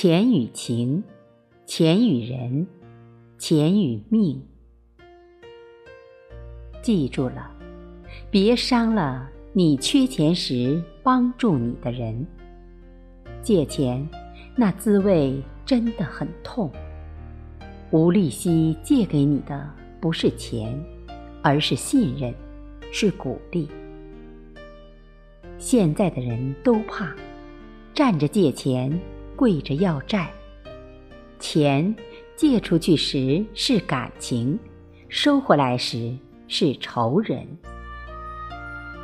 钱与情，钱与人，钱与命。记住了，别伤了你缺钱时帮助你的人。借钱，那滋味真的很痛。吴立希借给你的不是钱，而是信任，是鼓励。现在的人都怕，站着借钱，跪着要债。钱借出去时是感情，收回来时是仇人。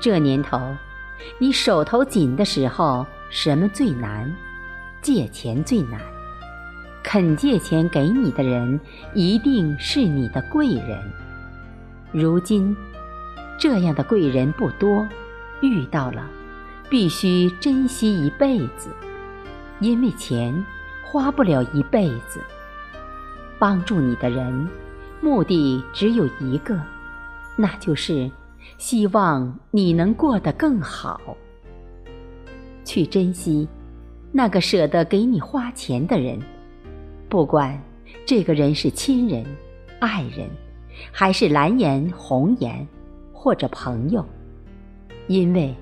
这年头，你手头紧的时候，什么最难？借钱最难。肯借钱给你的人，一定是你的贵人。如今，这样的贵人不多，遇到了，必须珍惜一辈子，因为钱花不了一辈子。帮助你的人，目的只有一个，那就是希望你能过得更好。去珍惜那个舍得给你花钱的人。不管这个人是亲人、爱人，还是蓝颜红颜，或者朋友，因为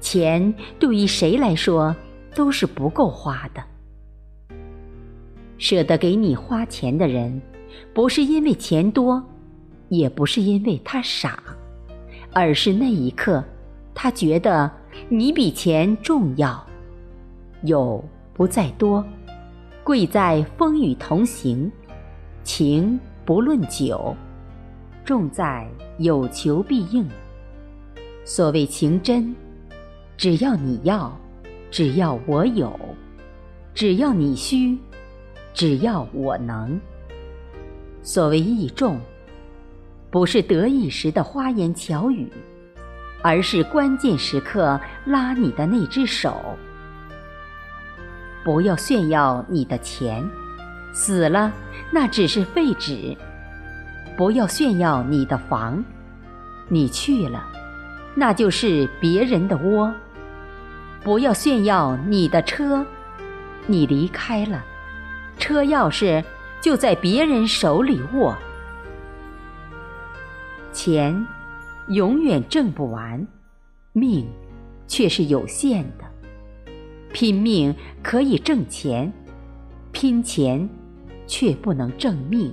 钱对于谁来说都是不够花的。舍得给你花钱的人，不是因为钱多，也不是因为他傻，而是那一刻，他觉得你比钱重要。有不在多。贵在风雨同行，情不论久；重在有求必应。所谓情真，只要你要，只要我有，只要你需，只要我能。所谓义重，不是得意时的花言巧语，而是关键时刻拉你的那只手。不要炫耀你的钱，死了那只是废纸；不要炫耀你的房，你去了，那就是别人的窝；不要炫耀你的车，你离开了，车钥匙就在别人手里握。钱永远挣不完，命却是有限的。拼命可以挣钱，拼钱却不能挣命。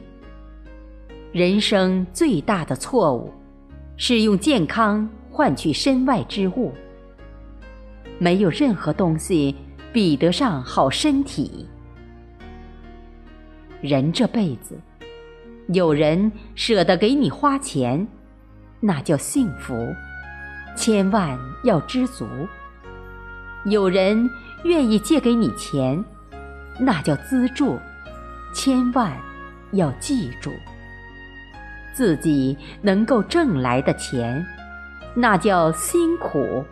人生最大的错误是用健康换取身外之物。没有任何东西比得上好身体。人这辈子，有人舍得给你花钱，那叫幸福，千万要知足。有人。愿意借给你钱，那叫资助，千万要记住。自己能够挣来的钱，那叫辛苦，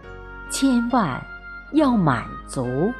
千万要满足。